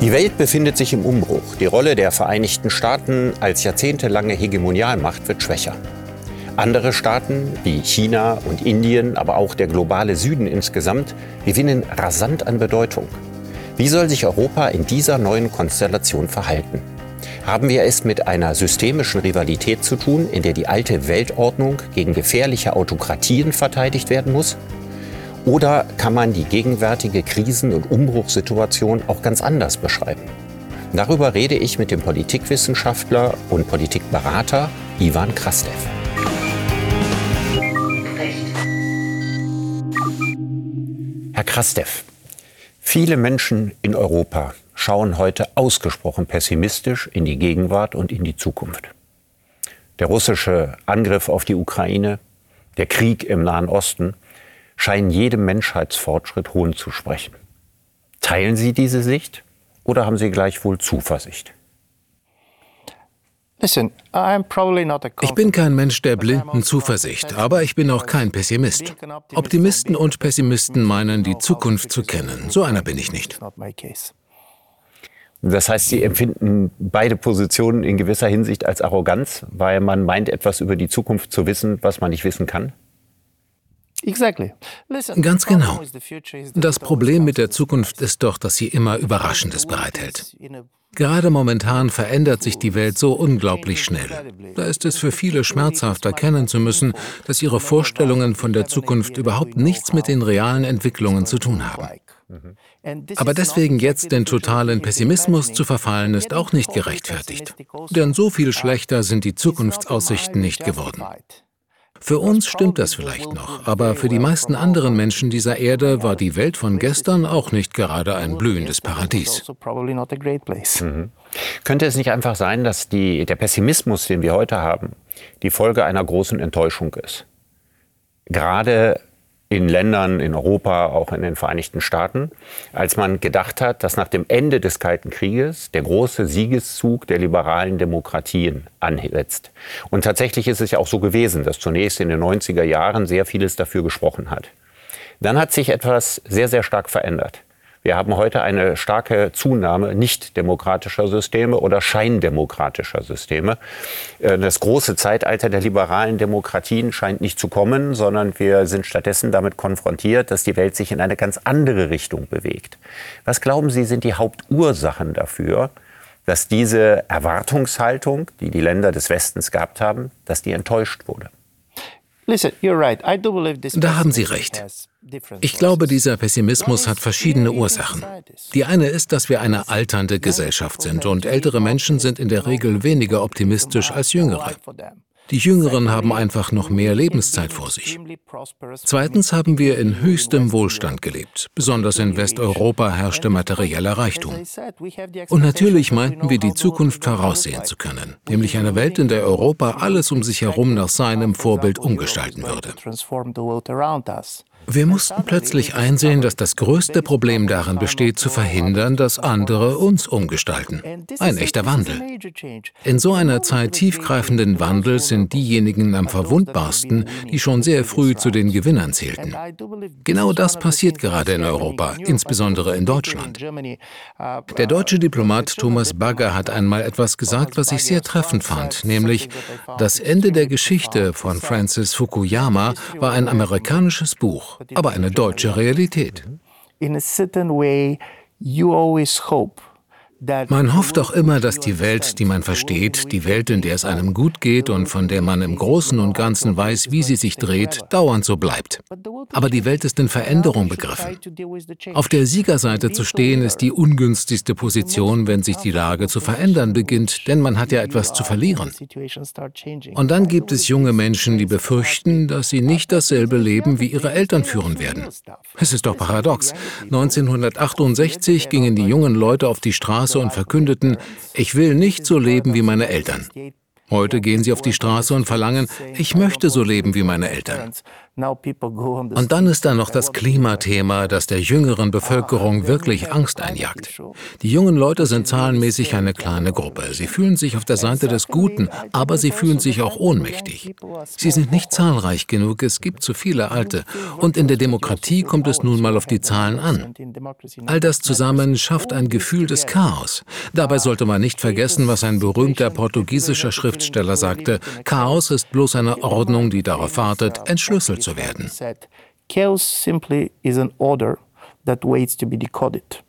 Die Welt befindet sich im Umbruch. Die Rolle der Vereinigten Staaten als jahrzehntelange Hegemonialmacht wird schwächer. Andere Staaten wie China und Indien, aber auch der globale Süden insgesamt, gewinnen rasant an Bedeutung. Wie soll sich Europa in dieser neuen Konstellation verhalten? Haben wir es mit einer systemischen Rivalität zu tun, in der die alte Weltordnung gegen gefährliche Autokratien verteidigt werden muss? Oder kann man die gegenwärtige Krisen- und Umbruchssituation auch ganz anders beschreiben? Darüber rede ich mit dem Politikwissenschaftler und Politikberater Ivan Krastev. Herr Krastev, viele Menschen in Europa schauen heute ausgesprochen pessimistisch in die Gegenwart und in die Zukunft. Der russische Angriff auf die Ukraine, der Krieg im Nahen Osten scheinen jedem Menschheitsfortschritt Hohn zu sprechen. Teilen Sie diese Sicht oder haben Sie gleichwohl Zuversicht? Ich bin kein Mensch der blinden Zuversicht, aber ich bin auch kein Pessimist. Optimisten und Pessimisten meinen, die Zukunft zu kennen. So einer bin ich nicht. Das heißt, Sie empfinden beide Positionen in gewisser Hinsicht als Arroganz, weil man meint, etwas über die Zukunft zu wissen, was man nicht wissen kann? Ganz genau. Das Problem mit der Zukunft ist doch, dass sie immer Überraschendes bereithält. Gerade momentan verändert sich die Welt so unglaublich schnell. Da ist es für viele schmerzhaft erkennen zu müssen, dass ihre Vorstellungen von der Zukunft überhaupt nichts mit den realen Entwicklungen zu tun haben. Aber deswegen jetzt in totalen Pessimismus zu verfallen, ist auch nicht gerechtfertigt. Denn so viel schlechter sind die Zukunftsaussichten nicht geworden. Für uns stimmt das vielleicht noch, aber für die meisten anderen Menschen dieser Erde war die Welt von gestern auch nicht gerade ein blühendes Paradies. Mhm. Könnte es nicht einfach sein, dass die, der Pessimismus, den wir heute haben, die Folge einer großen Enttäuschung ist? Gerade in Ländern in Europa, auch in den Vereinigten Staaten, als man gedacht hat, dass nach dem Ende des Kalten Krieges der große Siegeszug der liberalen Demokratien ansetzt. Und tatsächlich ist es ja auch so gewesen, dass zunächst in den 90er Jahren sehr vieles dafür gesprochen hat. Dann hat sich etwas sehr, sehr stark verändert. Wir haben heute eine starke Zunahme nicht demokratischer Systeme oder scheindemokratischer Systeme. Äh, das große Zeitalter der liberalen Demokratien scheint nicht zu kommen, sondern wir sind stattdessen damit konfrontiert, dass die Welt sich in eine ganz andere Richtung bewegt. Was glauben Sie, sind die Hauptursachen dafür, dass diese Erwartungshaltung, die die Länder des Westens gehabt haben, dass die enttäuscht wurde? Da haben Sie recht. Ich glaube, dieser Pessimismus hat verschiedene Ursachen. Die eine ist, dass wir eine alternde Gesellschaft sind und ältere Menschen sind in der Regel weniger optimistisch als jüngere. Die Jüngeren haben einfach noch mehr Lebenszeit vor sich. Zweitens haben wir in höchstem Wohlstand gelebt. Besonders in Westeuropa herrschte materieller Reichtum. Und natürlich meinten wir, die Zukunft voraussehen zu können, nämlich eine Welt, in der Europa alles um sich herum nach seinem Vorbild umgestalten würde. Wir mussten plötzlich einsehen, dass das größte Problem darin besteht, zu verhindern, dass andere uns umgestalten. Ein echter Wandel. In so einer Zeit tiefgreifenden Wandels sind diejenigen am verwundbarsten, die schon sehr früh zu den Gewinnern zählten. Genau das passiert gerade in Europa, insbesondere in Deutschland. Der deutsche Diplomat Thomas Bagger hat einmal etwas gesagt, was ich sehr treffend fand, nämlich das Ende der Geschichte von Francis Fukuyama war ein amerikanisches Buch aber eine deutsche Realität. In a certain way, you always hope man hofft auch immer, dass die Welt, die man versteht, die Welt, in der es einem gut geht und von der man im Großen und Ganzen weiß, wie sie sich dreht, dauernd so bleibt. Aber die Welt ist in Veränderung begriffen. Auf der Siegerseite zu stehen, ist die ungünstigste Position, wenn sich die Lage zu verändern beginnt, denn man hat ja etwas zu verlieren. Und dann gibt es junge Menschen, die befürchten, dass sie nicht dasselbe Leben wie ihre Eltern führen werden. Es ist doch paradox. 1968 gingen die jungen Leute auf die Straße Straße und verkündeten, ich will nicht so leben wie meine Eltern. Heute gehen sie auf die Straße und verlangen, ich möchte so leben wie meine Eltern. Und dann ist da noch das Klimathema, das der jüngeren Bevölkerung wirklich Angst einjagt. Die jungen Leute sind zahlenmäßig eine kleine Gruppe. Sie fühlen sich auf der Seite des Guten, aber sie fühlen sich auch ohnmächtig. Sie sind nicht zahlreich genug, es gibt zu viele Alte. Und in der Demokratie kommt es nun mal auf die Zahlen an. All das zusammen schafft ein Gefühl des Chaos. Dabei sollte man nicht vergessen, was ein berühmter portugiesischer Schriftsteller sagte. Chaos ist bloß eine Ordnung, die darauf wartet, entschlüsselt zu werden. Chaos simply is an order that waits to be decoded.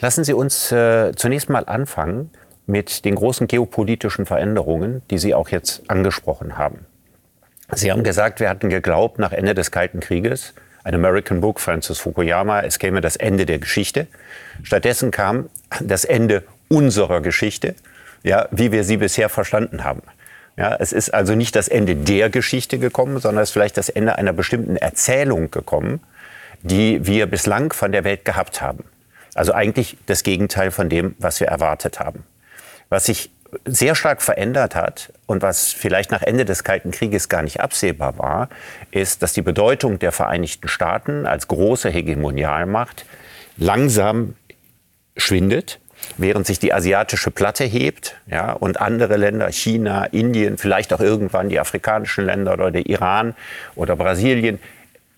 Lassen Sie uns äh, zunächst mal anfangen mit den großen geopolitischen Veränderungen, die Sie auch jetzt angesprochen haben. Sie haben gesagt, wir hatten geglaubt, nach Ende des Kalten Krieges, ein American Book, Francis Fukuyama, es käme das Ende der Geschichte. Stattdessen kam das Ende unserer Geschichte, ja, wie wir sie bisher verstanden haben. Ja, es ist also nicht das Ende der Geschichte gekommen, sondern es ist vielleicht das Ende einer bestimmten Erzählung gekommen, die wir bislang von der Welt gehabt haben. Also eigentlich das Gegenteil von dem, was wir erwartet haben. Was sich sehr stark verändert hat und was vielleicht nach Ende des Kalten Krieges gar nicht absehbar war, ist, dass die Bedeutung der Vereinigten Staaten als große Hegemonialmacht langsam schwindet während sich die asiatische Platte hebt ja, und andere Länder, China, Indien, vielleicht auch irgendwann die afrikanischen Länder oder der Iran oder Brasilien,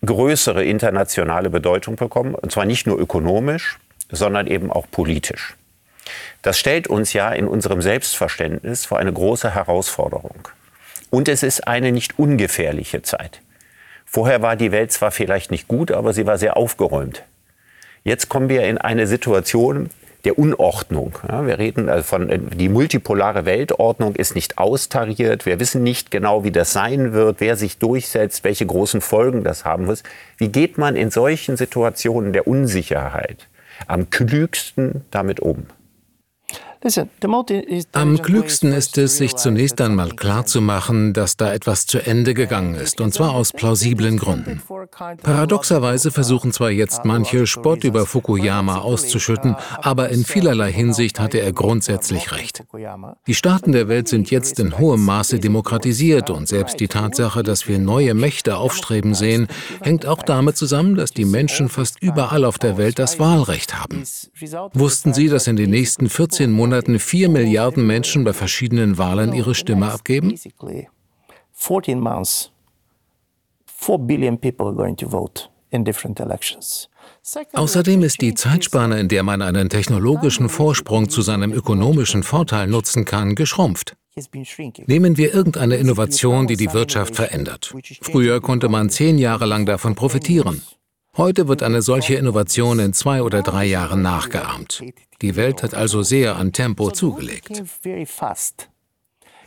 größere internationale Bedeutung bekommen. Und zwar nicht nur ökonomisch, sondern eben auch politisch. Das stellt uns ja in unserem Selbstverständnis vor eine große Herausforderung. Und es ist eine nicht ungefährliche Zeit. Vorher war die Welt zwar vielleicht nicht gut, aber sie war sehr aufgeräumt. Jetzt kommen wir in eine Situation, der Unordnung. Ja, wir reden also von, äh, die multipolare Weltordnung ist nicht austariert. Wir wissen nicht genau, wie das sein wird, wer sich durchsetzt, welche großen Folgen das haben muss. Wie geht man in solchen Situationen der Unsicherheit am klügsten damit um? Am klügsten ist es, sich zunächst einmal klarzumachen, dass da etwas zu Ende gegangen ist, und zwar aus plausiblen Gründen. Paradoxerweise versuchen zwar jetzt manche Spott über Fukuyama auszuschütten, aber in vielerlei Hinsicht hatte er grundsätzlich recht. Die Staaten der Welt sind jetzt in hohem Maße demokratisiert und selbst die Tatsache, dass wir neue Mächte aufstreben sehen, hängt auch damit zusammen, dass die Menschen fast überall auf der Welt das Wahlrecht haben. Wussten Sie, dass in den nächsten 14 Monaten Monaten vier Milliarden Menschen bei verschiedenen Wahlen ihre Stimme abgeben? Außerdem ist die Zeitspanne, in der man einen technologischen Vorsprung zu seinem ökonomischen Vorteil nutzen kann, geschrumpft. Nehmen wir irgendeine Innovation, die die Wirtschaft verändert. Früher konnte man zehn Jahre lang davon profitieren. Heute wird eine solche Innovation in zwei oder drei Jahren nachgeahmt. Die Welt hat also sehr an Tempo zugelegt.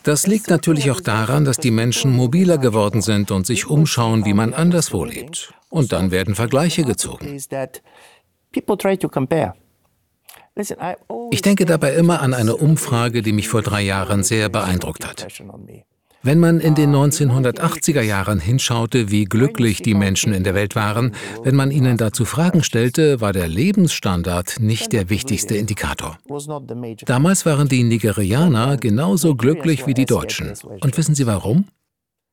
Das liegt natürlich auch daran, dass die Menschen mobiler geworden sind und sich umschauen, wie man anderswo lebt. Und dann werden Vergleiche gezogen. Ich denke dabei immer an eine Umfrage, die mich vor drei Jahren sehr beeindruckt hat. Wenn man in den 1980er Jahren hinschaute, wie glücklich die Menschen in der Welt waren, wenn man ihnen dazu Fragen stellte, war der Lebensstandard nicht der wichtigste Indikator. Damals waren die Nigerianer genauso glücklich wie die Deutschen. Und wissen Sie warum?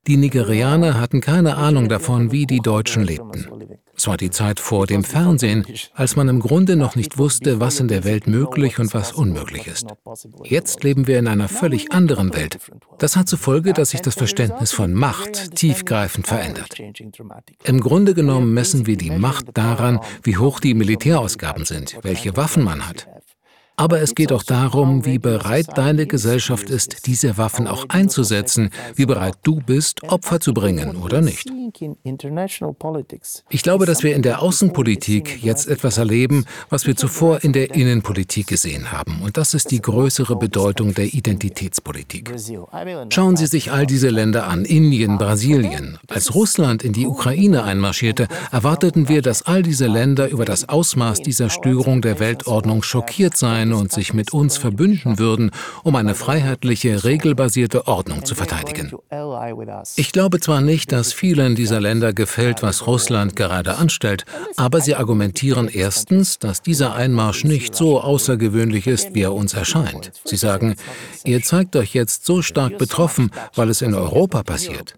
Die Nigerianer hatten keine Ahnung davon, wie die Deutschen lebten. Es war die Zeit vor dem Fernsehen, als man im Grunde noch nicht wusste, was in der Welt möglich und was unmöglich ist. Jetzt leben wir in einer völlig anderen Welt. Das hat zur Folge, dass sich das Verständnis von Macht tiefgreifend verändert. Im Grunde genommen messen wir die Macht daran, wie hoch die Militärausgaben sind, welche Waffen man hat. Aber es geht auch darum, wie bereit deine Gesellschaft ist, diese Waffen auch einzusetzen, wie bereit du bist, Opfer zu bringen oder nicht. Ich glaube, dass wir in der Außenpolitik jetzt etwas erleben, was wir zuvor in der Innenpolitik gesehen haben. Und das ist die größere Bedeutung der Identitätspolitik. Schauen Sie sich all diese Länder an, Indien, Brasilien. Als Russland in die Ukraine einmarschierte, erwarteten wir, dass all diese Länder über das Ausmaß dieser Störung der Weltordnung schockiert seien sein und sich mit uns verbünden würden, um eine freiheitliche, regelbasierte Ordnung zu verteidigen. Ich glaube zwar nicht, dass vielen dieser Länder gefällt, was Russland gerade anstellt, aber sie argumentieren erstens, dass dieser Einmarsch nicht so außergewöhnlich ist, wie er uns erscheint. Sie sagen, ihr zeigt euch jetzt so stark betroffen, weil es in Europa passiert.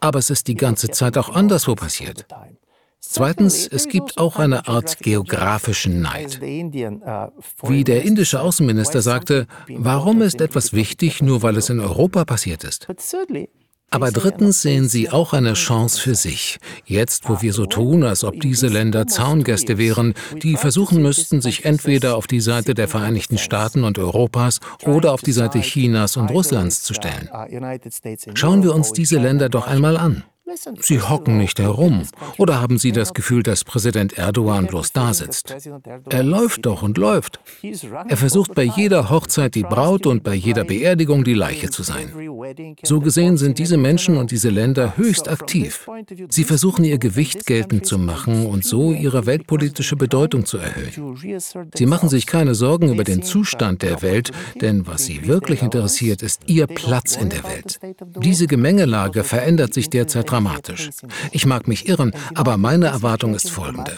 Aber es ist die ganze Zeit auch anderswo passiert. Zweitens, es gibt auch eine Art geografischen Neid. Wie der indische Außenminister sagte, warum ist etwas wichtig, nur weil es in Europa passiert ist? Aber drittens sehen sie auch eine Chance für sich. Jetzt, wo wir so tun, als ob diese Länder Zaungäste wären, die versuchen müssten, sich entweder auf die Seite der Vereinigten Staaten und Europas oder auf die Seite Chinas und Russlands zu stellen. Schauen wir uns diese Länder doch einmal an. Sie hocken nicht herum. Oder haben Sie das Gefühl, dass Präsident Erdogan bloß da sitzt? Er läuft doch und läuft. Er versucht bei jeder Hochzeit die Braut und bei jeder Beerdigung die Leiche zu sein. So gesehen sind diese Menschen und diese Länder höchst aktiv. Sie versuchen ihr Gewicht geltend zu machen und so ihre weltpolitische Bedeutung zu erhöhen. Sie machen sich keine Sorgen über den Zustand der Welt, denn was sie wirklich interessiert, ist ihr Platz in der Welt. Diese Gemengelage verändert sich derzeit dramatisch dramatisch. Ich mag mich irren, aber meine Erwartung ist folgende.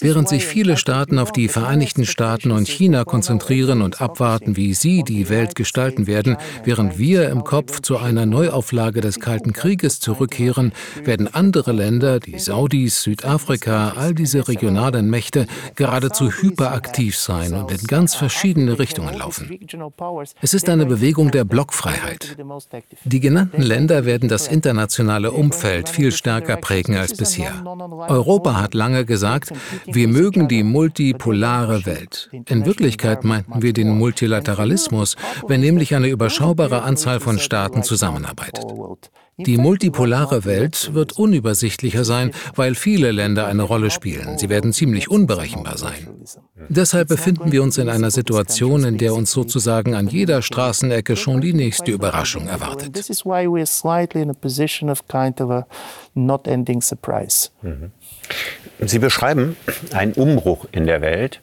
Während sich viele Staaten auf die Vereinigten Staaten und China konzentrieren und abwarten, wie sie die Welt gestalten werden, während wir im Kopf zu einer Neuauflage des Kalten Krieges zurückkehren, werden andere Länder, die Saudis, Südafrika, all diese regionalen Mächte, geradezu hyperaktiv sein und in ganz verschiedene Richtungen laufen. Es ist eine Bewegung der Blockfreiheit. Die genannten Länder werden das internationale Umfeld viel stärker prägen als bisher. Europa hat lange gesagt, wir mögen die multipolare Welt. In Wirklichkeit meinten wir den Multilateralismus, wenn nämlich eine überschaubare Anzahl von Staaten zusammenarbeitet. Die multipolare Welt wird unübersichtlicher sein, weil viele Länder eine Rolle spielen. Sie werden ziemlich unberechenbar sein. Deshalb befinden wir uns in einer Situation, in der uns sozusagen an jeder Straßenecke schon die nächste Überraschung erwartet. Mhm. Sie beschreiben einen Umbruch in der Welt,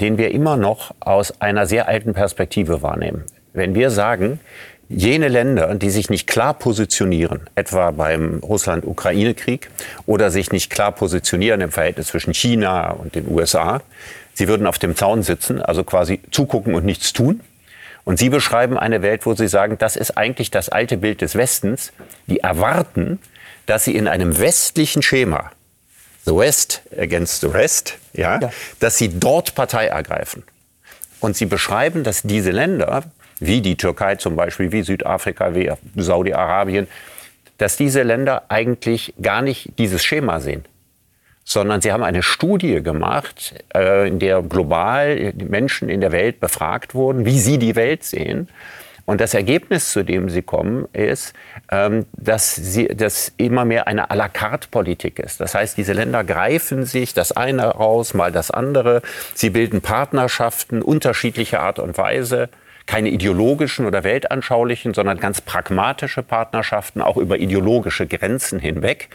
den wir immer noch aus einer sehr alten Perspektive wahrnehmen. Wenn wir sagen, jene Länder, die sich nicht klar positionieren, etwa beim Russland-Ukraine-Krieg oder sich nicht klar positionieren im Verhältnis zwischen China und den USA, sie würden auf dem Zaun sitzen, also quasi zugucken und nichts tun. Und Sie beschreiben eine Welt, wo Sie sagen, das ist eigentlich das alte Bild des Westens. Die erwarten, dass sie in einem westlichen Schema, the West against the Rest, ja, ja. dass sie dort Partei ergreifen. Und Sie beschreiben, dass diese Länder wie die Türkei zum Beispiel, wie Südafrika, wie Saudi-Arabien, dass diese Länder eigentlich gar nicht dieses Schema sehen, sondern sie haben eine Studie gemacht, äh, in der global Menschen in der Welt befragt wurden, wie sie die Welt sehen. Und das Ergebnis, zu dem sie kommen, ist, ähm, dass sie, dass immer mehr eine à la carte Politik ist. Das heißt, diese Länder greifen sich das eine raus, mal das andere. Sie bilden Partnerschaften unterschiedlicher Art und Weise keine ideologischen oder weltanschaulichen, sondern ganz pragmatische Partnerschaften, auch über ideologische Grenzen hinweg.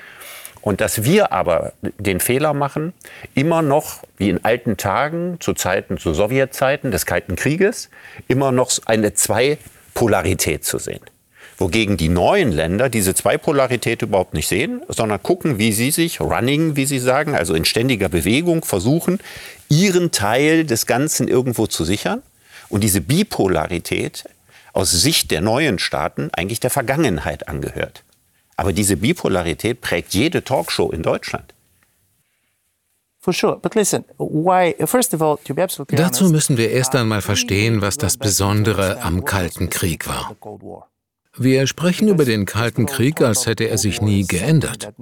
Und dass wir aber den Fehler machen, immer noch, wie in alten Tagen, zu Zeiten, zu Sowjetzeiten des Kalten Krieges, immer noch eine Zweipolarität zu sehen. Wogegen die neuen Länder diese Zweipolarität überhaupt nicht sehen, sondern gucken, wie sie sich, running, wie sie sagen, also in ständiger Bewegung versuchen, ihren Teil des Ganzen irgendwo zu sichern und diese Bipolarität aus Sicht der neuen Staaten eigentlich der Vergangenheit angehört. Aber diese Bipolarität prägt jede Talkshow in Deutschland. Dazu müssen wir erst einmal verstehen, was das Besondere am Kalten Krieg war. Wir sprechen über den Kalten Krieg, als hätte er sich nie geändert.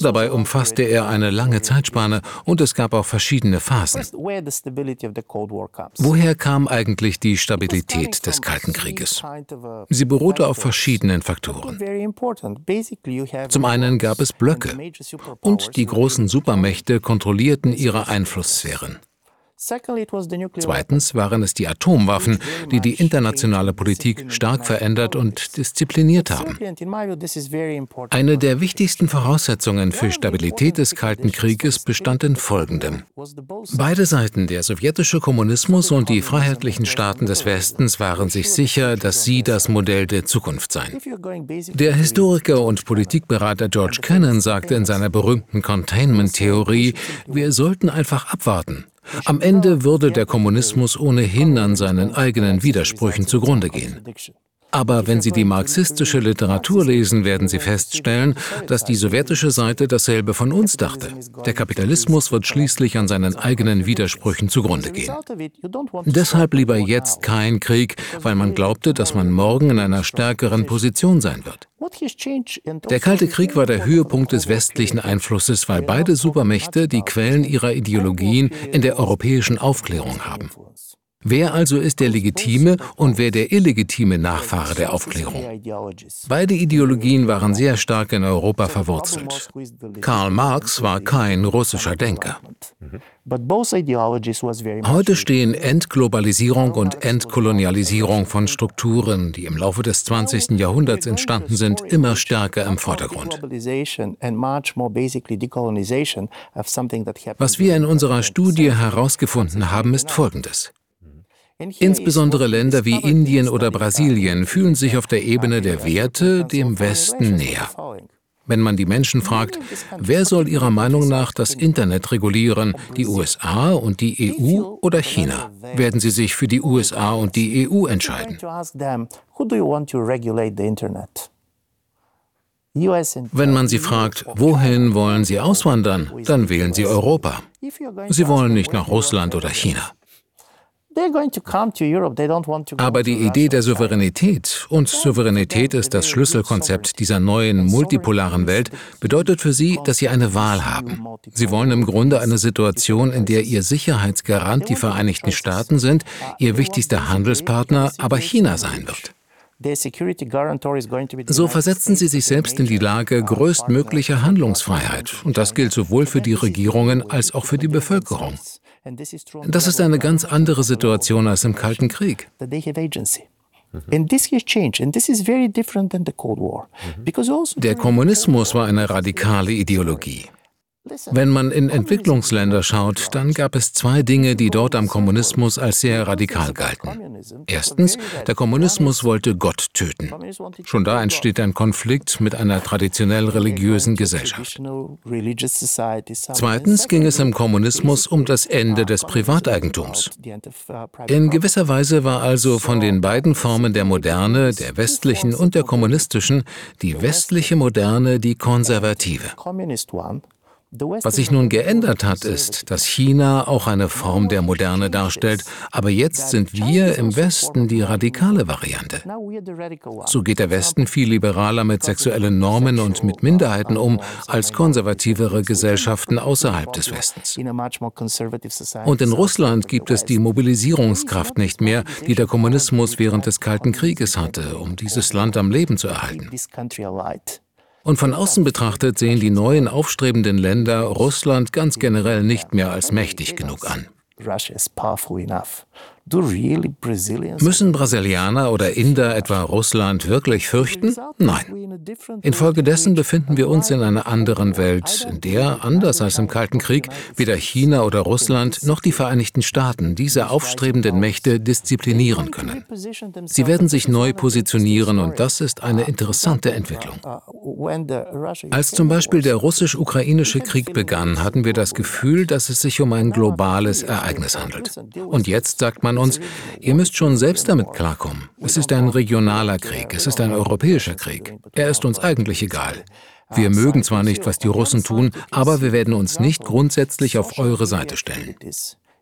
Dabei umfasste er eine lange Zeitspanne und es gab auch verschiedene Phasen. Woher kam eigentlich die Stabilität des Kalten Krieges? Sie beruhte auf verschiedenen Faktoren. Zum einen gab es Blöcke und die großen Supermächte kontrollierten ihre Einflusssphären. Zweitens waren es die Atomwaffen, die die internationale Politik stark verändert und diszipliniert haben. Eine der wichtigsten Voraussetzungen für Stabilität des Kalten Krieges bestand in Folgendem. Beide Seiten, der sowjetische Kommunismus und die freiheitlichen Staaten des Westens, waren sich sicher, dass sie das Modell der Zukunft seien. Der Historiker und Politikberater George Kennan sagte in seiner berühmten Containment-Theorie, wir sollten einfach abwarten. Am Ende würde der Kommunismus ohnehin an seinen eigenen Widersprüchen zugrunde gehen. Aber wenn Sie die marxistische Literatur lesen, werden Sie feststellen, dass die sowjetische Seite dasselbe von uns dachte. Der Kapitalismus wird schließlich an seinen eigenen Widersprüchen zugrunde gehen. Deshalb lieber jetzt kein Krieg, weil man glaubte, dass man morgen in einer stärkeren Position sein wird. Der Kalte Krieg war der Höhepunkt des westlichen Einflusses, weil beide Supermächte die Quellen ihrer Ideologien in der europäischen Aufklärung haben. Wer also ist der legitime und wer der illegitime Nachfahre der Aufklärung? Beide Ideologien waren sehr stark in Europa verwurzelt. Karl Marx war kein russischer Denker. Heute stehen Entglobalisierung und Entkolonialisierung von Strukturen, die im Laufe des 20. Jahrhunderts entstanden sind, immer stärker im Vordergrund. Was wir in unserer Studie herausgefunden haben, ist Folgendes. Insbesondere Länder wie Indien oder Brasilien fühlen sich auf der Ebene der Werte dem Westen näher. Wenn man die Menschen fragt, wer soll ihrer Meinung nach das Internet regulieren, die USA und die EU oder China, werden sie sich für die USA und die EU entscheiden. Wenn man sie fragt, wohin wollen sie auswandern, dann wählen sie Europa. Sie wollen nicht nach Russland oder China. Aber die Idee der Souveränität, und Souveränität ist das Schlüsselkonzept dieser neuen multipolaren Welt, bedeutet für sie, dass sie eine Wahl haben. Sie wollen im Grunde eine Situation, in der ihr Sicherheitsgarant die Vereinigten Staaten sind, ihr wichtigster Handelspartner aber China sein wird. So versetzen sie sich selbst in die Lage größtmöglicher Handlungsfreiheit. Und das gilt sowohl für die Regierungen als auch für die Bevölkerung. Das ist eine ganz andere Situation als im Kalten Krieg. Der Kommunismus war eine radikale Ideologie. Wenn man in Entwicklungsländer schaut, dann gab es zwei Dinge, die dort am Kommunismus als sehr radikal galten. Erstens, der Kommunismus wollte Gott töten. Schon da entsteht ein Konflikt mit einer traditionell religiösen Gesellschaft. Zweitens ging es im Kommunismus um das Ende des Privateigentums. In gewisser Weise war also von den beiden Formen der Moderne, der westlichen und der kommunistischen, die westliche Moderne die konservative. Was sich nun geändert hat, ist, dass China auch eine Form der Moderne darstellt, aber jetzt sind wir im Westen die radikale Variante. So geht der Westen viel liberaler mit sexuellen Normen und mit Minderheiten um als konservativere Gesellschaften außerhalb des Westens. Und in Russland gibt es die Mobilisierungskraft nicht mehr, die der Kommunismus während des Kalten Krieges hatte, um dieses Land am Leben zu erhalten. Und von außen betrachtet sehen die neuen aufstrebenden Länder Russland ganz generell nicht mehr als mächtig genug an. Müssen Brasilianer oder Inder etwa Russland wirklich fürchten? Nein. Infolgedessen befinden wir uns in einer anderen Welt, in der, anders als im Kalten Krieg, weder China oder Russland noch die Vereinigten Staaten diese aufstrebenden Mächte disziplinieren können. Sie werden sich neu positionieren und das ist eine interessante Entwicklung. Als zum Beispiel der russisch-ukrainische Krieg begann, hatten wir das Gefühl, dass es sich um ein globales Ereignis handelt. Und jetzt sagt man uns, ihr müsst schon selbst damit klarkommen. Es ist ein regionaler Krieg, es ist ein europäischer Krieg. Er ist uns eigentlich egal. Wir mögen zwar nicht, was die Russen tun, aber wir werden uns nicht grundsätzlich auf eure Seite stellen.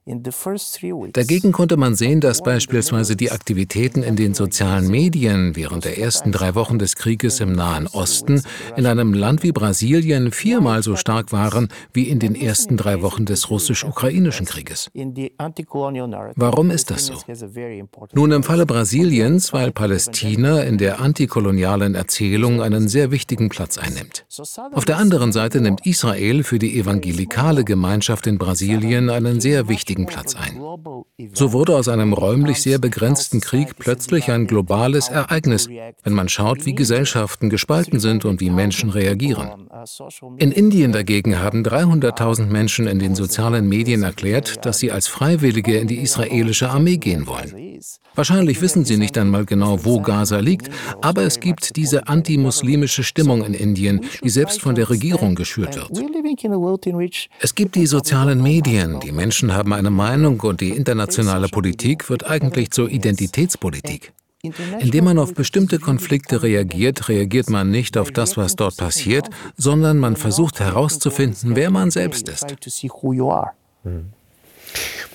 Dagegen konnte man sehen, dass beispielsweise die Aktivitäten in den sozialen Medien während der ersten drei Wochen des Krieges im Nahen Osten in einem Land wie Brasilien viermal so stark waren wie in den ersten drei Wochen des russisch-ukrainischen Krieges. Warum ist das so? Nun, im Falle Brasiliens, weil Palästina in der antikolonialen Erzählung einen sehr wichtigen Platz einnimmt. Auf der anderen Seite nimmt Israel für die evangelikale Gemeinschaft in Brasilien einen sehr wichtigen wichtigen Platz ein. So wurde aus einem räumlich sehr begrenzten Krieg plötzlich ein globales Ereignis, wenn man schaut, wie Gesellschaften gespalten sind und wie Menschen reagieren. In Indien dagegen haben 300.000 Menschen in den sozialen Medien erklärt, dass sie als Freiwillige in die israelische Armee gehen wollen. Wahrscheinlich wissen sie nicht einmal genau, wo Gaza liegt, aber es gibt diese antimuslimische Stimmung in Indien, die selbst von der Regierung geschürt wird. Es gibt die sozialen Medien, die Menschen haben eine Meinung und die internationale Politik wird eigentlich zur Identitätspolitik. Indem man auf bestimmte Konflikte reagiert, reagiert man nicht auf das, was dort passiert, sondern man versucht herauszufinden, wer man selbst ist.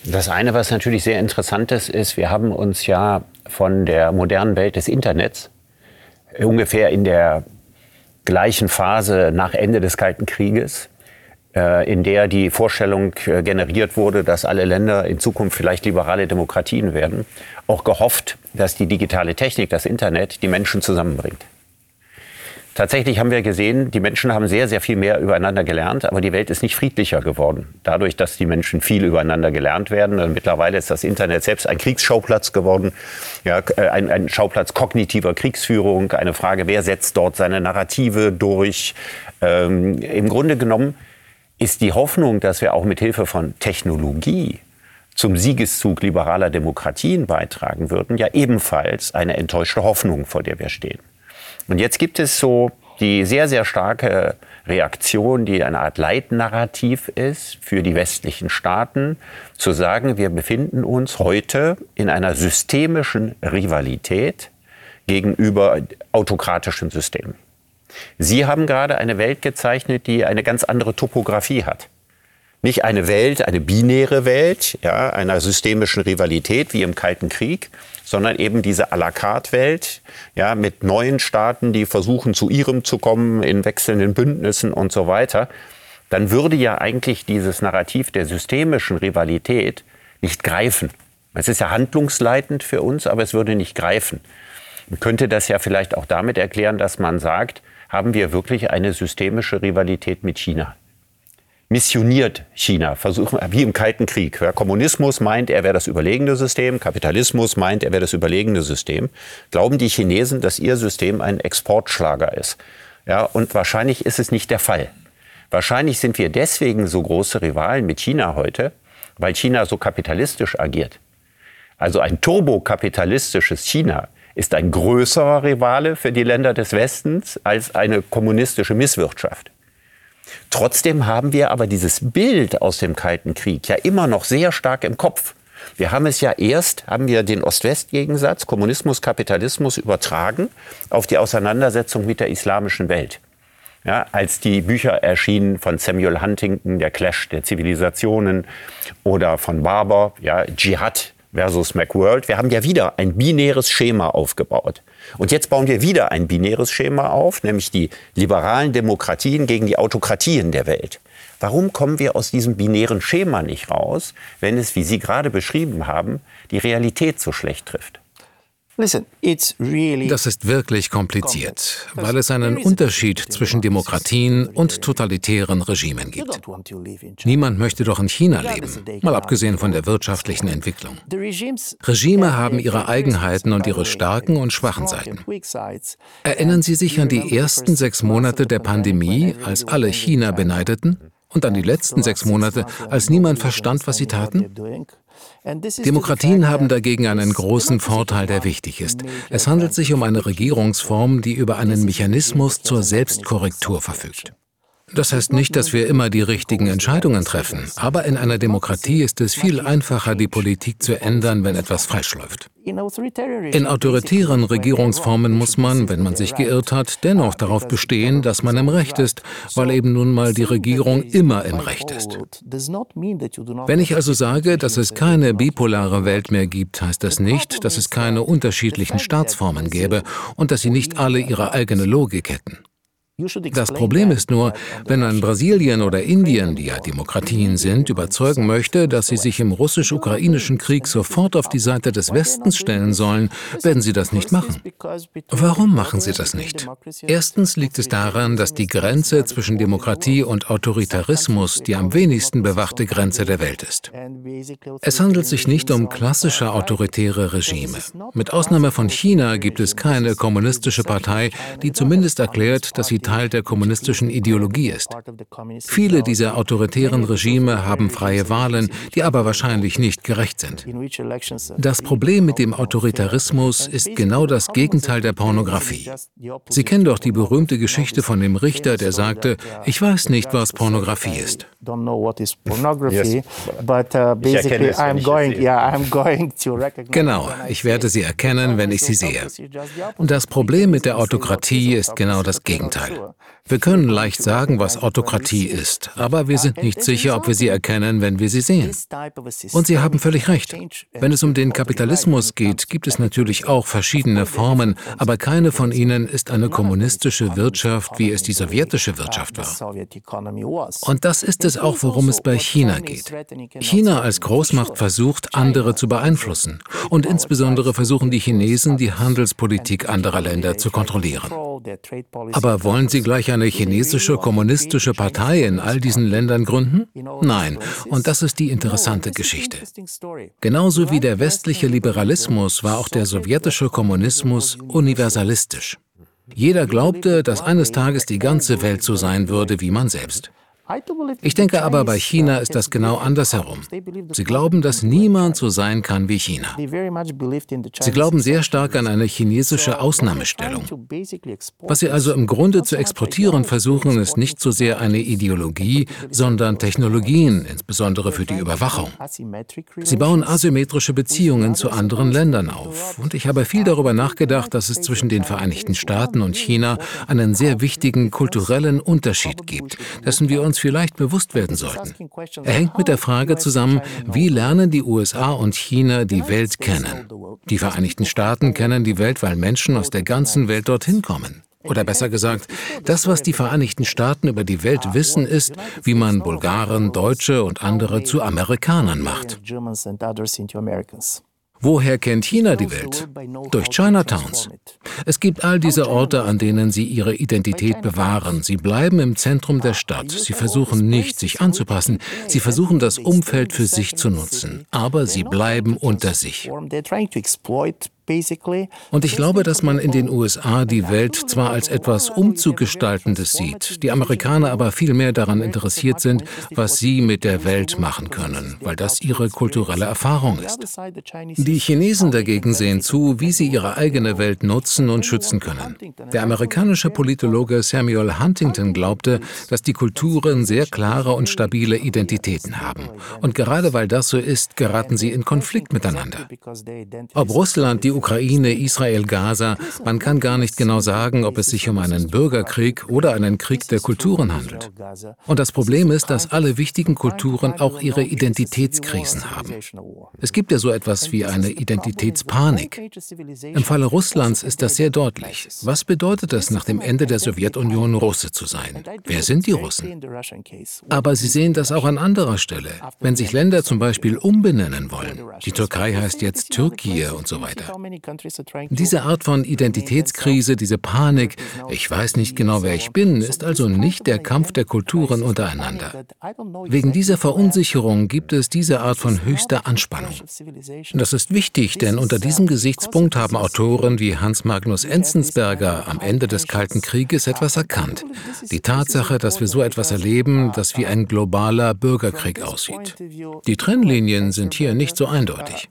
Das eine, was natürlich sehr interessant ist, ist, wir haben uns ja von der modernen Welt des Internets ungefähr in der gleichen Phase nach Ende des Kalten Krieges, in der die Vorstellung äh, generiert wurde, dass alle Länder in Zukunft vielleicht liberale Demokratien werden, auch gehofft, dass die digitale Technik, das Internet, die Menschen zusammenbringt. Tatsächlich haben wir gesehen, die Menschen haben sehr, sehr viel mehr übereinander gelernt, aber die Welt ist nicht friedlicher geworden. Dadurch, dass die Menschen viel übereinander gelernt werden. Und mittlerweile ist das Internet selbst ein Kriegsschauplatz geworden, ja, äh, ein, ein Schauplatz kognitiver Kriegsführung, eine Frage, wer setzt dort seine Narrative durch. Ähm, Im Grunde genommen ist die Hoffnung, dass wir auch mit Hilfe von Technologie zum Siegeszug liberaler Demokratien beitragen würden, ja ebenfalls eine enttäuschte Hoffnung, vor der wir stehen. Und jetzt gibt es so die sehr, sehr starke Reaktion, die eine Art Leitnarrativ ist für die westlichen Staaten, zu sagen, wir befinden uns heute in einer systemischen Rivalität gegenüber autokratischen Systemen. Sie haben gerade eine Welt gezeichnet, die eine ganz andere Topografie hat. Nicht eine Welt, eine binäre Welt, ja, einer systemischen Rivalität wie im Kalten Krieg, sondern eben diese à la carte Welt, ja, mit neuen Staaten, die versuchen zu ihrem zu kommen in wechselnden Bündnissen und so weiter, dann würde ja eigentlich dieses Narrativ der systemischen Rivalität nicht greifen. Es ist ja handlungsleitend für uns, aber es würde nicht greifen. Man könnte das ja vielleicht auch damit erklären, dass man sagt, haben wir wirklich eine systemische Rivalität mit China? missioniert China, versuchen, wie im Kalten Krieg. Ja, Kommunismus meint, er wäre das überlegene System, Kapitalismus meint, er wäre das überlegene System. Glauben die Chinesen, dass ihr System ein Exportschlager ist? Ja, und wahrscheinlich ist es nicht der Fall. Wahrscheinlich sind wir deswegen so große Rivalen mit China heute, weil China so kapitalistisch agiert. Also ein turbokapitalistisches China ist ein größerer Rivale für die Länder des Westens als eine kommunistische Misswirtschaft. Trotzdem haben wir aber dieses Bild aus dem Kalten Krieg ja immer noch sehr stark im Kopf. Wir haben es ja erst, haben wir den Ost-West-Gegensatz, Kommunismus, Kapitalismus übertragen auf die Auseinandersetzung mit der islamischen Welt. Ja, als die Bücher erschienen von Samuel Huntington, der Clash der Zivilisationen, oder von Barber, ja, Dschihad versus Macworld. Wir haben ja wieder ein binäres Schema aufgebaut. Und jetzt bauen wir wieder ein binäres Schema auf, nämlich die liberalen Demokratien gegen die Autokratien der Welt. Warum kommen wir aus diesem binären Schema nicht raus, wenn es, wie Sie gerade beschrieben haben, die Realität so schlecht trifft? Das ist wirklich kompliziert, weil es einen Unterschied zwischen Demokratien und totalitären Regimen gibt. Niemand möchte doch in China leben, mal abgesehen von der wirtschaftlichen Entwicklung. Regime haben ihre Eigenheiten und ihre starken und schwachen Seiten. Erinnern Sie sich an die ersten sechs Monate der Pandemie, als alle China beneideten? Und an die letzten sechs Monate, als niemand verstand, was sie taten? Demokratien haben dagegen einen großen Vorteil, der wichtig ist. Es handelt sich um eine Regierungsform, die über einen Mechanismus zur Selbstkorrektur verfügt. Das heißt nicht, dass wir immer die richtigen Entscheidungen treffen, aber in einer Demokratie ist es viel einfacher, die Politik zu ändern, wenn etwas falsch läuft. In autoritären Regierungsformen muss man, wenn man sich geirrt hat, dennoch darauf bestehen, dass man im Recht ist, weil eben nun mal die Regierung immer im Recht ist. Wenn ich also sage, dass es keine bipolare Welt mehr gibt, heißt das nicht, dass es keine unterschiedlichen Staatsformen gäbe und dass sie nicht alle ihre eigene Logik hätten. Das Problem ist nur, wenn man Brasilien oder Indien, die ja Demokratien sind, überzeugen möchte, dass sie sich im russisch-ukrainischen Krieg sofort auf die Seite des Westens stellen sollen, werden sie das nicht machen. Warum machen sie das nicht? Erstens liegt es daran, dass die Grenze zwischen Demokratie und Autoritarismus die am wenigsten bewachte Grenze der Welt ist. Es handelt sich nicht um klassische autoritäre Regime. Mit Ausnahme von China gibt es keine kommunistische Partei, die zumindest erklärt, dass sie Teil der kommunistischen Ideologie ist. Viele dieser autoritären Regime haben freie Wahlen, die aber wahrscheinlich nicht gerecht sind. Das Problem mit dem Autoritarismus ist genau das Gegenteil der Pornografie. Sie kennen doch die berühmte Geschichte von dem Richter, der sagte, ich weiß nicht, was Pornografie ist. Genau, ich werde sie erkennen, wenn ich sie sehe. Und das Problem mit der Autokratie ist genau das Gegenteil. Wir können leicht sagen, was Autokratie ist, aber wir sind nicht sicher, ob wir sie erkennen, wenn wir sie sehen. Und Sie haben völlig recht. Wenn es um den Kapitalismus geht, gibt es natürlich auch verschiedene Formen, aber keine von ihnen ist eine kommunistische Wirtschaft, wie es die sowjetische Wirtschaft war. Und das ist es auch, worum es bei China geht. China als Großmacht versucht, andere zu beeinflussen. Und insbesondere versuchen die Chinesen, die Handelspolitik anderer Länder zu kontrollieren. Aber wollen Sie gleich eine chinesische kommunistische Partei in all diesen Ländern gründen? Nein. Und das ist die interessante Geschichte. Genauso wie der westliche Liberalismus war auch der sowjetische Kommunismus universalistisch. Jeder glaubte, dass eines Tages die ganze Welt so sein würde wie man selbst. Ich denke aber, bei China ist das genau andersherum. Sie glauben, dass niemand so sein kann wie China. Sie glauben sehr stark an eine chinesische Ausnahmestellung. Was sie also im Grunde zu exportieren versuchen, ist nicht so sehr eine Ideologie, sondern Technologien, insbesondere für die Überwachung. Sie bauen asymmetrische Beziehungen zu anderen Ländern auf. Und ich habe viel darüber nachgedacht, dass es zwischen den Vereinigten Staaten und China einen sehr wichtigen kulturellen Unterschied gibt, dessen wir uns vielleicht bewusst werden sollten. Er hängt mit der Frage zusammen, wie lernen die USA und China die Welt kennen? Die Vereinigten Staaten kennen die Welt, weil Menschen aus der ganzen Welt dorthin kommen. Oder besser gesagt, das, was die Vereinigten Staaten über die Welt wissen, ist, wie man Bulgaren, Deutsche und andere zu Amerikanern macht. Woher kennt China die Welt? Durch Chinatowns. Es gibt all diese Orte, an denen sie ihre Identität bewahren. Sie bleiben im Zentrum der Stadt. Sie versuchen nicht, sich anzupassen. Sie versuchen, das Umfeld für sich zu nutzen. Aber sie bleiben unter sich. Und ich glaube, dass man in den USA die Welt zwar als etwas Umzugestaltendes sieht, die Amerikaner aber viel mehr daran interessiert sind, was sie mit der Welt machen können, weil das ihre kulturelle Erfahrung ist. Die Chinesen dagegen sehen zu, wie sie ihre eigene Welt nutzen und schützen können. Der amerikanische Politologe Samuel Huntington glaubte, dass die Kulturen sehr klare und stabile Identitäten haben. Und gerade weil das so ist, geraten sie in Konflikt miteinander. Ob Russland die Ukraine, Israel, Gaza, man kann gar nicht genau sagen, ob es sich um einen Bürgerkrieg oder einen Krieg der Kulturen handelt. Und das Problem ist, dass alle wichtigen Kulturen auch ihre Identitätskrisen haben. Es gibt ja so etwas wie eine Identitätspanik. Im Falle Russlands ist das sehr deutlich. Was bedeutet es, nach dem Ende der Sowjetunion Russe zu sein? Wer sind die Russen? Aber Sie sehen das auch an anderer Stelle. Wenn sich Länder zum Beispiel umbenennen wollen, die Türkei heißt jetzt Türkei und so weiter. Diese Art von Identitätskrise, diese Panik, ich weiß nicht genau, wer ich bin, ist also nicht der Kampf der Kulturen untereinander. Wegen dieser Verunsicherung gibt es diese Art von höchster Anspannung. Das ist wichtig, denn unter diesem Gesichtspunkt haben Autoren wie Hans Magnus Enzensberger am Ende des Kalten Krieges etwas erkannt. Die Tatsache, dass wir so etwas erleben, das wie ein globaler Bürgerkrieg aussieht. Die Trennlinien sind hier nicht so eindeutig.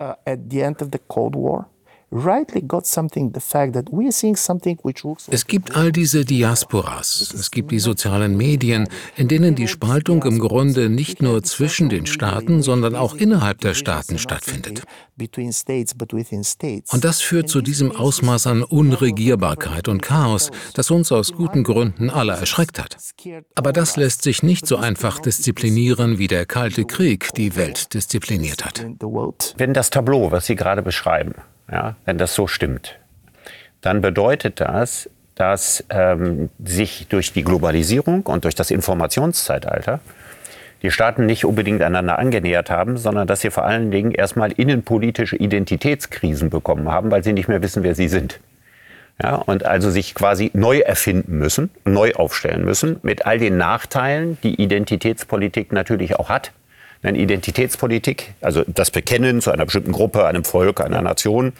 Es gibt all diese Diasporas, es gibt die sozialen Medien, in denen die Spaltung im Grunde nicht nur zwischen den Staaten, sondern auch innerhalb der Staaten stattfindet. Und das führt zu diesem Ausmaß an Unregierbarkeit und Chaos, das uns aus guten Gründen alle erschreckt hat. Aber das lässt sich nicht so einfach disziplinieren, wie der Kalte Krieg die Welt diszipliniert hat. Wenn das Tableau, was Sie gerade beschreiben, ja, wenn das so stimmt, dann bedeutet das, dass ähm, sich durch die Globalisierung und durch das Informationszeitalter die Staaten nicht unbedingt einander angenähert haben, sondern dass sie vor allen Dingen erstmal innenpolitische Identitätskrisen bekommen haben, weil sie nicht mehr wissen, wer sie sind. Ja, und also sich quasi neu erfinden müssen, neu aufstellen müssen, mit all den Nachteilen, die Identitätspolitik natürlich auch hat. Denn Identitätspolitik, also das Bekennen zu einer bestimmten Gruppe, einem Volk, einer Nation,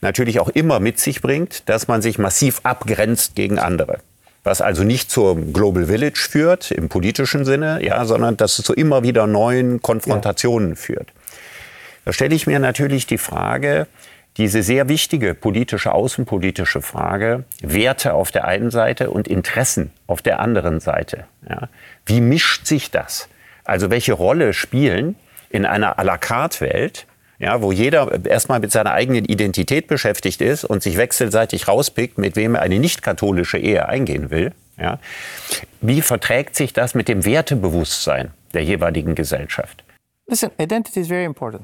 natürlich auch immer mit sich bringt, dass man sich massiv abgrenzt gegen andere. was also nicht zum Global Village führt im politischen Sinne, ja, sondern dass es zu immer wieder neuen Konfrontationen ja. führt. Da stelle ich mir natürlich die Frage, diese sehr wichtige politische, außenpolitische Frage, Werte auf der einen Seite und Interessen auf der anderen Seite. Ja. Wie mischt sich das? Also welche Rolle spielen in einer à la carte Welt, ja, wo jeder erstmal mit seiner eigenen Identität beschäftigt ist und sich wechselseitig rauspickt, mit wem er eine nicht katholische Ehe eingehen will. Ja. Wie verträgt sich das mit dem Wertebewusstsein der jeweiligen Gesellschaft?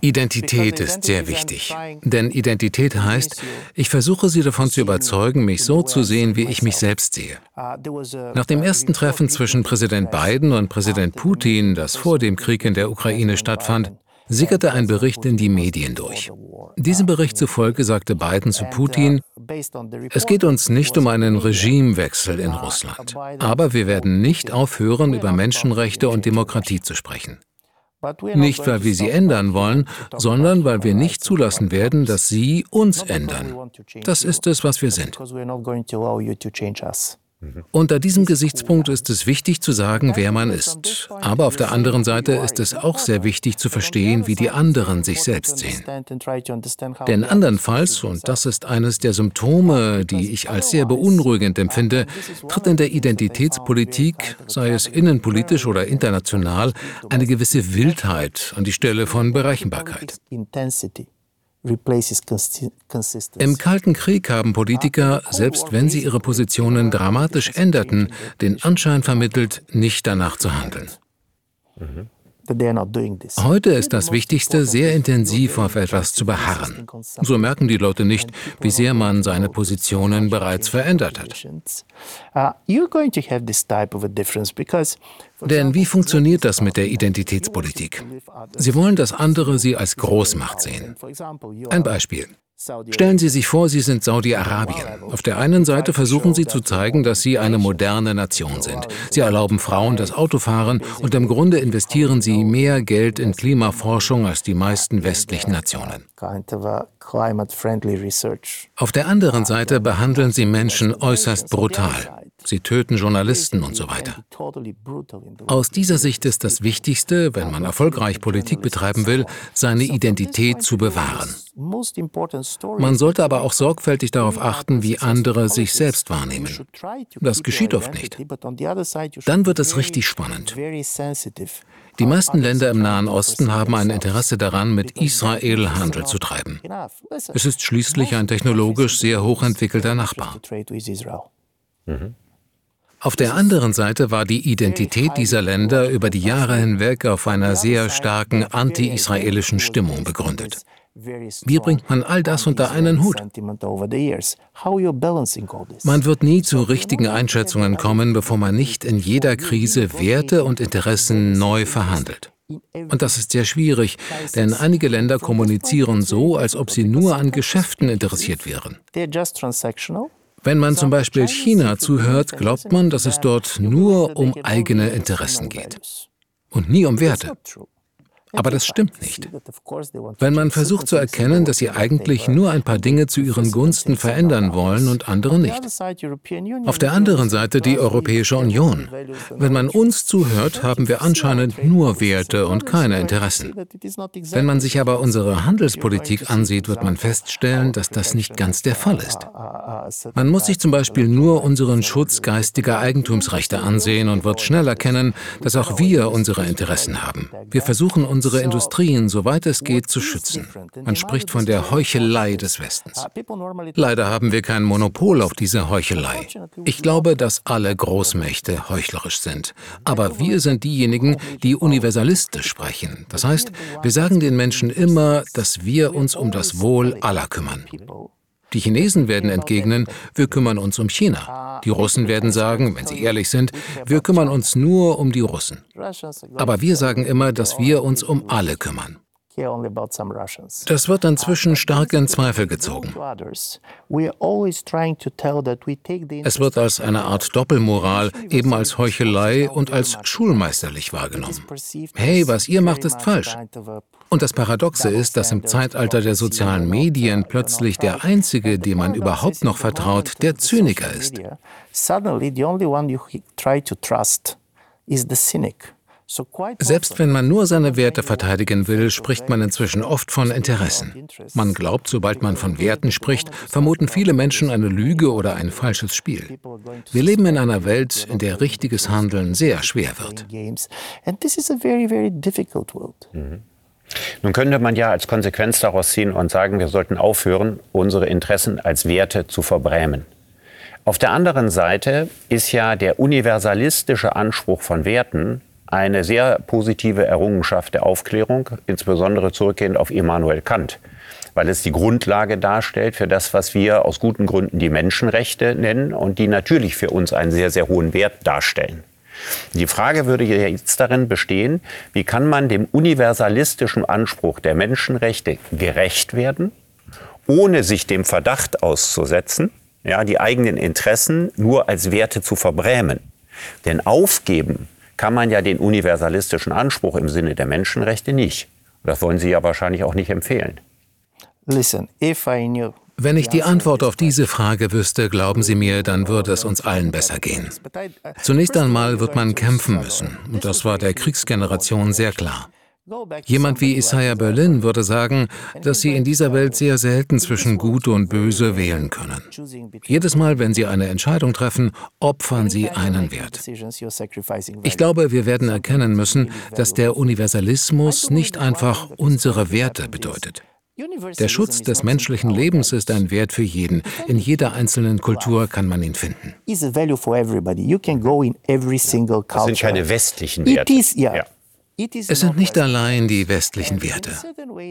Identität ist sehr wichtig, denn Identität heißt, ich versuche sie davon zu überzeugen, mich so zu sehen, wie ich mich selbst sehe. Uh, Nach dem ersten Treffen zwischen Präsident Biden und Präsident Putin, das vor dem Krieg in der Ukraine stattfand, sickerte ein Bericht in die Medien durch. Diesem Bericht zufolge sagte Biden zu Putin, es geht uns nicht um einen Regimewechsel in Russland, aber wir werden nicht aufhören, über Menschenrechte und Demokratie zu sprechen. Nicht, weil wir sie ändern wollen, sondern weil wir nicht zulassen werden, dass sie uns ändern. Das ist es, was wir sind. Unter diesem Gesichtspunkt ist es wichtig zu sagen, wer man ist. Aber auf der anderen Seite ist es auch sehr wichtig zu verstehen, wie die anderen sich selbst sehen. Denn andernfalls, und das ist eines der Symptome, die ich als sehr beunruhigend empfinde, tritt in der Identitätspolitik, sei es innenpolitisch oder international, eine gewisse Wildheit an die Stelle von Berechenbarkeit. Im Kalten Krieg haben Politiker, selbst wenn sie ihre Positionen dramatisch änderten, den Anschein vermittelt, nicht danach zu handeln. Mhm. Heute ist das Wichtigste, sehr intensiv auf etwas zu beharren. So merken die Leute nicht, wie sehr man seine Positionen bereits verändert hat. Uh, Denn wie funktioniert das mit der Identitätspolitik? Sie wollen, dass andere sie als Großmacht sehen. Ein Beispiel. Stellen Sie sich vor, Sie sind Saudi-Arabien. Auf der einen Seite versuchen Sie zu zeigen, dass Sie eine moderne Nation sind. Sie erlauben Frauen das Autofahren und im Grunde investieren Sie mehr Geld in Klimaforschung als die meisten westlichen Nationen. Auf der anderen Seite behandeln Sie Menschen äußerst brutal. Sie töten Journalisten und so weiter. Aus dieser Sicht ist das Wichtigste, wenn man erfolgreich Politik betreiben will, seine Identität zu bewahren. Man sollte aber auch sorgfältig darauf achten, wie andere sich selbst wahrnehmen. Das geschieht oft nicht. Dann wird es richtig spannend. Die meisten Länder im Nahen Osten haben ein Interesse daran, mit Israel Handel zu treiben. Es ist schließlich ein technologisch sehr hochentwickelter Nachbar. Mhm. Auf der anderen Seite war die Identität dieser Länder über die Jahre hinweg auf einer sehr starken anti-israelischen Stimmung begründet. Wie bringt man all das unter einen Hut? Man wird nie zu richtigen Einschätzungen kommen, bevor man nicht in jeder Krise Werte und Interessen neu verhandelt. Und das ist sehr schwierig, denn einige Länder kommunizieren so, als ob sie nur an Geschäften interessiert wären. Wenn man zum Beispiel China zuhört, glaubt man, dass es dort nur um eigene Interessen geht. Und nie um Werte. Aber das stimmt nicht. Wenn man versucht zu erkennen, dass sie eigentlich nur ein paar Dinge zu ihren Gunsten verändern wollen und andere nicht. Auf der anderen Seite die Europäische Union. Wenn man uns zuhört, haben wir anscheinend nur Werte und keine Interessen. Wenn man sich aber unsere Handelspolitik ansieht, wird man feststellen, dass das nicht ganz der Fall ist. Man muss sich zum Beispiel nur unseren Schutz geistiger Eigentumsrechte ansehen und wird schnell erkennen, dass auch wir unsere Interessen haben. Wir versuchen uns unsere Industrien, soweit es geht, zu schützen. Man spricht von der Heuchelei des Westens. Leider haben wir kein Monopol auf diese Heuchelei. Ich glaube, dass alle Großmächte heuchlerisch sind. Aber wir sind diejenigen, die universalistisch sprechen. Das heißt, wir sagen den Menschen immer, dass wir uns um das Wohl aller kümmern. Die Chinesen werden entgegnen, wir kümmern uns um China. Die Russen werden sagen, wenn sie ehrlich sind, wir kümmern uns nur um die Russen. Aber wir sagen immer, dass wir uns um alle kümmern. Das wird inzwischen stark in Zweifel gezogen. Es wird als eine Art Doppelmoral, eben als Heuchelei und als schulmeisterlich wahrgenommen. Hey, was ihr macht, ist falsch. Und das Paradoxe ist, dass im Zeitalter der sozialen Medien plötzlich der Einzige, dem man überhaupt noch vertraut, der Zyniker ist. Suddenly the only one you try to trust is the cynic. Selbst wenn man nur seine Werte verteidigen will, spricht man inzwischen oft von Interessen. Man glaubt, sobald man von Werten spricht, vermuten viele Menschen eine Lüge oder ein falsches Spiel. Wir leben in einer Welt, in der richtiges Handeln sehr schwer wird. Mhm. Nun könnte man ja als Konsequenz daraus ziehen und sagen, wir sollten aufhören, unsere Interessen als Werte zu verbrämen. Auf der anderen Seite ist ja der universalistische Anspruch von Werten eine sehr positive Errungenschaft der Aufklärung, insbesondere zurückgehend auf Immanuel Kant, weil es die Grundlage darstellt für das, was wir aus guten Gründen die Menschenrechte nennen und die natürlich für uns einen sehr, sehr hohen Wert darstellen. Die Frage würde jetzt darin bestehen, wie kann man dem universalistischen Anspruch der Menschenrechte gerecht werden, ohne sich dem Verdacht auszusetzen, ja, die eigenen Interessen nur als Werte zu verbrämen. Denn aufgeben kann man ja den universalistischen Anspruch im Sinne der Menschenrechte nicht. Das wollen Sie ja wahrscheinlich auch nicht empfehlen. Wenn ich die Antwort auf diese Frage wüsste, glauben Sie mir, dann würde es uns allen besser gehen. Zunächst einmal wird man kämpfen müssen, und das war der Kriegsgeneration sehr klar. Jemand wie Isaiah Berlin würde sagen, dass sie in dieser Welt sehr selten zwischen Gut und Böse wählen können. Jedes Mal, wenn sie eine Entscheidung treffen, opfern sie einen Wert. Ich glaube, wir werden erkennen müssen, dass der Universalismus nicht einfach unsere Werte bedeutet. Der Schutz des menschlichen Lebens ist ein Wert für jeden. In jeder einzelnen Kultur kann man ihn finden. Das sind keine westlichen Werte. Ja. Es sind nicht allein die westlichen Werte.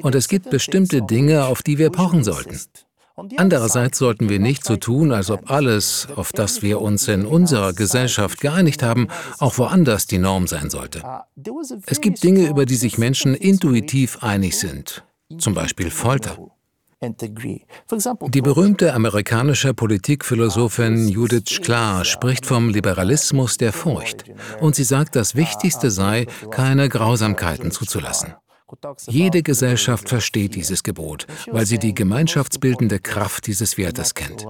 Und es gibt bestimmte Dinge, auf die wir pochen sollten. Andererseits sollten wir nicht so tun, als ob alles, auf das wir uns in unserer Gesellschaft geeinigt haben, auch woanders die Norm sein sollte. Es gibt Dinge, über die sich Menschen intuitiv einig sind, zum Beispiel Folter. Die berühmte amerikanische Politikphilosophin Judith Sklar spricht vom Liberalismus der Furcht und sie sagt, das Wichtigste sei, keine Grausamkeiten zuzulassen. Jede Gesellschaft versteht dieses Gebot, weil sie die gemeinschaftsbildende Kraft dieses Wertes kennt.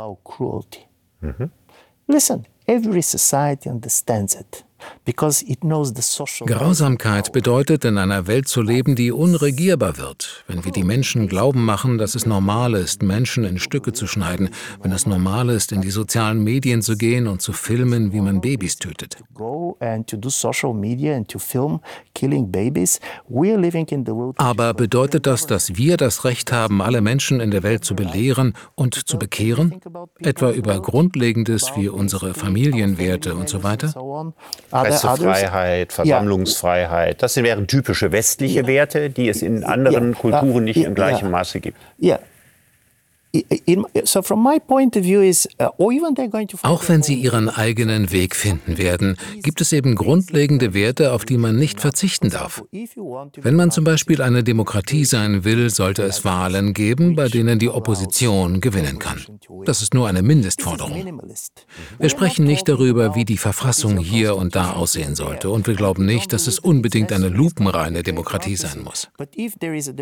Mhm. Listen, every society understands it. Grausamkeit bedeutet, in einer Welt zu leben, die unregierbar wird, wenn wir die Menschen glauben machen, dass es normal ist, Menschen in Stücke zu schneiden, wenn es normal ist, in die sozialen Medien zu gehen und zu filmen, wie man Babys tötet. Aber bedeutet das, dass wir das Recht haben, alle Menschen in der Welt zu belehren und zu bekehren, etwa über Grundlegendes wie unsere Familienwerte und so weiter? Pressefreiheit, Versammlungsfreiheit. Das wären typische westliche Werte, die es in anderen Kulturen nicht im gleichen Maße gibt. Ja, Auch wenn sie ihren eigenen Weg finden werden, gibt es eben grundlegende Werte, auf die man nicht verzichten darf. Wenn man zum Beispiel eine Demokratie sein will, sollte es Wahlen geben, bei denen die Opposition gewinnen kann. Das ist nur eine Mindestforderung. Wir sprechen nicht darüber, wie die Verfassung hier und da aussehen sollte, und wir glauben nicht, dass es unbedingt eine lupenreine Demokratie sein muss.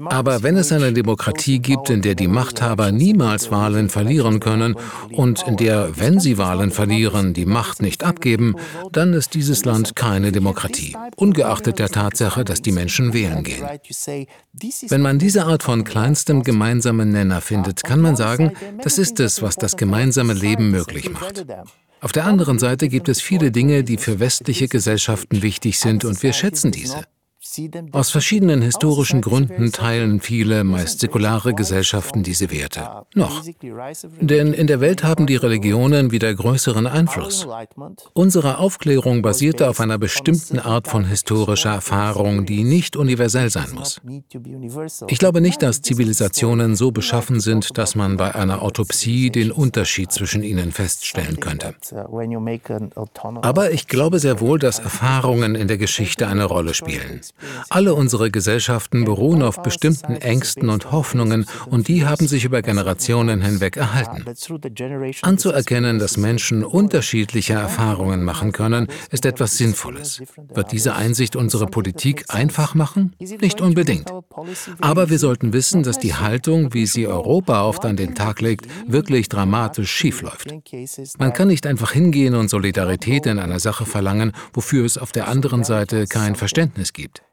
Aber wenn es eine Demokratie gibt, in der die Machthaber niemals niemals Wahlen verlieren können und in der, wenn sie Wahlen verlieren, die Macht nicht abgeben, dann ist dieses Land keine Demokratie, ungeachtet der Tatsache, dass die Menschen wählen gehen. Wenn man diese Art von kleinstem gemeinsamen Nenner findet, kann man sagen, das ist es, was das gemeinsame Leben möglich macht. Auf der anderen Seite gibt es viele Dinge, die für westliche Gesellschaften wichtig sind und wir schätzen diese. Aus verschiedenen historischen Gründen teilen viele, meist säkulare Gesellschaften diese Werte. Noch. Denn in der Welt haben die Religionen wieder größeren Einfluss. Unsere Aufklärung basierte auf einer bestimmten Art von historischer Erfahrung, die nicht universell sein muss. Ich glaube nicht, dass Zivilisationen so beschaffen sind, dass man bei einer Autopsie den Unterschied zwischen ihnen feststellen könnte. Aber ich glaube sehr wohl, dass Erfahrungen in der Geschichte eine Rolle spielen. Alle unsere Gesellschaften beruhen auf bestimmten Ängsten und Hoffnungen und die haben sich über Generationen hinweg erhalten. Anzuerkennen, dass Menschen unterschiedliche Erfahrungen machen können, ist etwas Sinnvolles. Wird diese Einsicht unsere Politik einfach machen? Nicht unbedingt. Aber wir sollten wissen, dass die Haltung, wie sie Europa oft an den Tag legt, wirklich dramatisch schiefläuft. Man kann nicht einfach hingehen und Solidarität in einer Sache verlangen, wofür es auf der anderen Seite kein Verständnis gibt.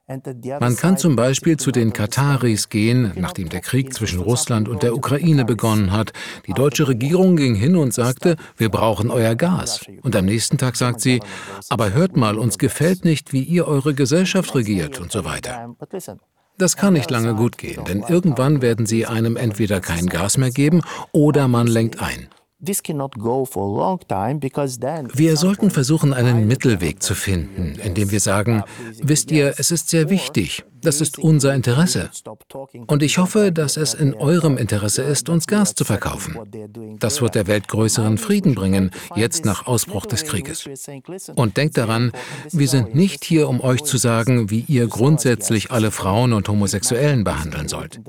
Man kann zum Beispiel zu den Kataris gehen, nachdem der Krieg zwischen Russland und der Ukraine begonnen hat. Die deutsche Regierung ging hin und sagte, wir brauchen euer Gas. Und am nächsten Tag sagt sie, aber hört mal, uns gefällt nicht, wie ihr eure Gesellschaft regiert und so weiter. Das kann nicht lange gut gehen, denn irgendwann werden sie einem entweder kein Gas mehr geben oder man lenkt ein. Wir sollten versuchen, einen Mittelweg zu finden, indem wir sagen, wisst ihr, es ist sehr wichtig, das ist unser Interesse. Und ich hoffe, dass es in eurem Interesse ist, uns Gas zu verkaufen. Das wird der Welt größeren Frieden bringen, jetzt nach Ausbruch des Krieges. Und denkt daran, wir sind nicht hier, um euch zu sagen, wie ihr grundsätzlich alle Frauen und Homosexuellen behandeln sollt.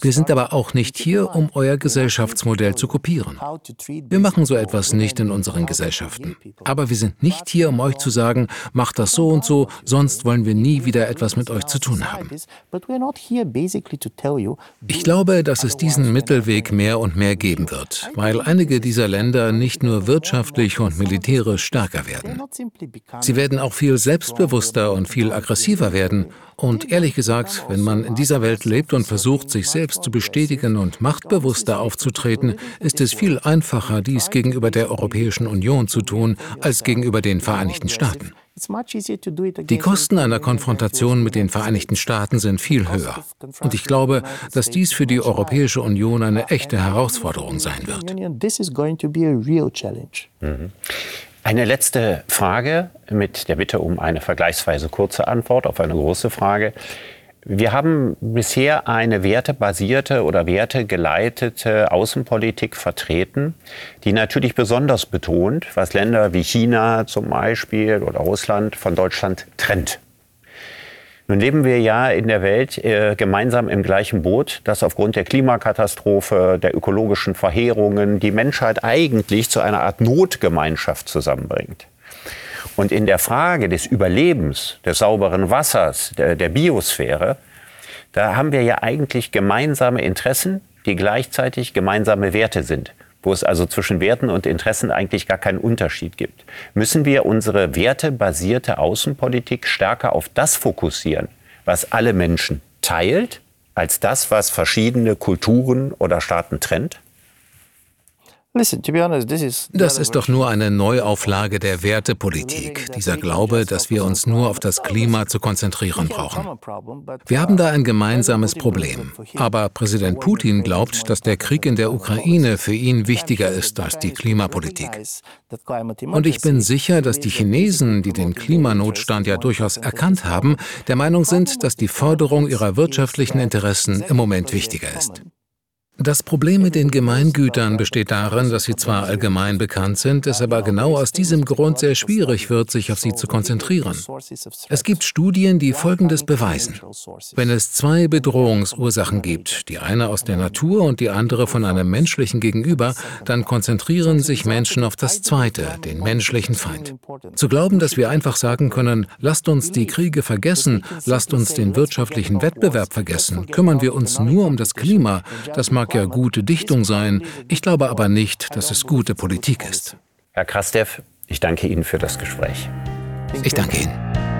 Wir sind aber auch nicht hier, um euer Gesellschaftsmodell zu kopieren. Wir machen so etwas nicht in unseren Gesellschaften. Aber wir sind nicht hier, um euch zu sagen, macht das so und so, sonst wollen wir nie wieder etwas mit euch zu tun haben. Ich glaube, dass es diesen Mittelweg mehr und mehr geben wird, weil einige dieser Länder nicht nur wirtschaftlich und militärisch stärker werden. Sie werden auch viel selbstbewusster und viel aggressiver werden. Und ehrlich gesagt, wenn man in dieser Welt lebt und versucht, sich selbst zu bestätigen und machtbewusster aufzutreten, ist es viel einfacher, dies gegenüber der Europäischen Union zu tun, als gegenüber den Vereinigten Staaten. Die Kosten einer Konfrontation mit den Vereinigten Staaten sind viel höher. Und ich glaube, dass dies für die Europäische Union eine echte Herausforderung sein wird. Mhm. Eine letzte Frage mit der Bitte um eine vergleichsweise kurze Antwort auf eine große Frage. Wir haben bisher eine wertebasierte oder wertegeleitete Außenpolitik vertreten, die natürlich besonders betont, was Länder wie China zum Beispiel oder Russland von Deutschland trennt. Nun leben wir ja in der Welt äh, gemeinsam im gleichen Boot, das aufgrund der Klimakatastrophe, der ökologischen Verheerungen die Menschheit eigentlich zu einer Art Notgemeinschaft zusammenbringt. Und in der Frage des Überlebens, des sauberen Wassers, der, der Biosphäre, da haben wir ja eigentlich gemeinsame Interessen, die gleichzeitig gemeinsame Werte sind wo es also zwischen Werten und Interessen eigentlich gar keinen Unterschied gibt. Müssen wir unsere wertebasierte Außenpolitik stärker auf das fokussieren, was alle Menschen teilt, als das, was verschiedene Kulturen oder Staaten trennt? Das ist doch nur eine Neuauflage der Wertepolitik, dieser Glaube, dass wir uns nur auf das Klima zu konzentrieren brauchen. Wir haben da ein gemeinsames Problem. Aber Präsident Putin glaubt, dass der Krieg in der Ukraine für ihn wichtiger ist als die Klimapolitik. Und ich bin sicher, dass die Chinesen, die den Klimanotstand ja durchaus erkannt haben, der Meinung sind, dass die Förderung ihrer wirtschaftlichen Interessen im Moment wichtiger ist. Das Problem mit den Gemeingütern besteht darin, dass sie zwar allgemein bekannt sind, es aber genau aus diesem Grund sehr schwierig wird, sich auf sie zu konzentrieren. Es gibt Studien, die Folgendes beweisen. Wenn es zwei Bedrohungsursachen gibt, die eine aus der Natur und die andere von einem menschlichen Gegenüber, dann konzentrieren sich Menschen auf das zweite, den menschlichen Feind. Zu glauben, dass wir einfach sagen können, lasst uns die Kriege vergessen, lasst uns den wirtschaftlichen Wettbewerb vergessen, kümmern wir uns nur um das Klima, das mag mag ja gute Dichtung sein, ich glaube aber nicht, dass es gute Politik ist. Herr Krastev, ich danke Ihnen für das Gespräch. Ich danke Ihnen.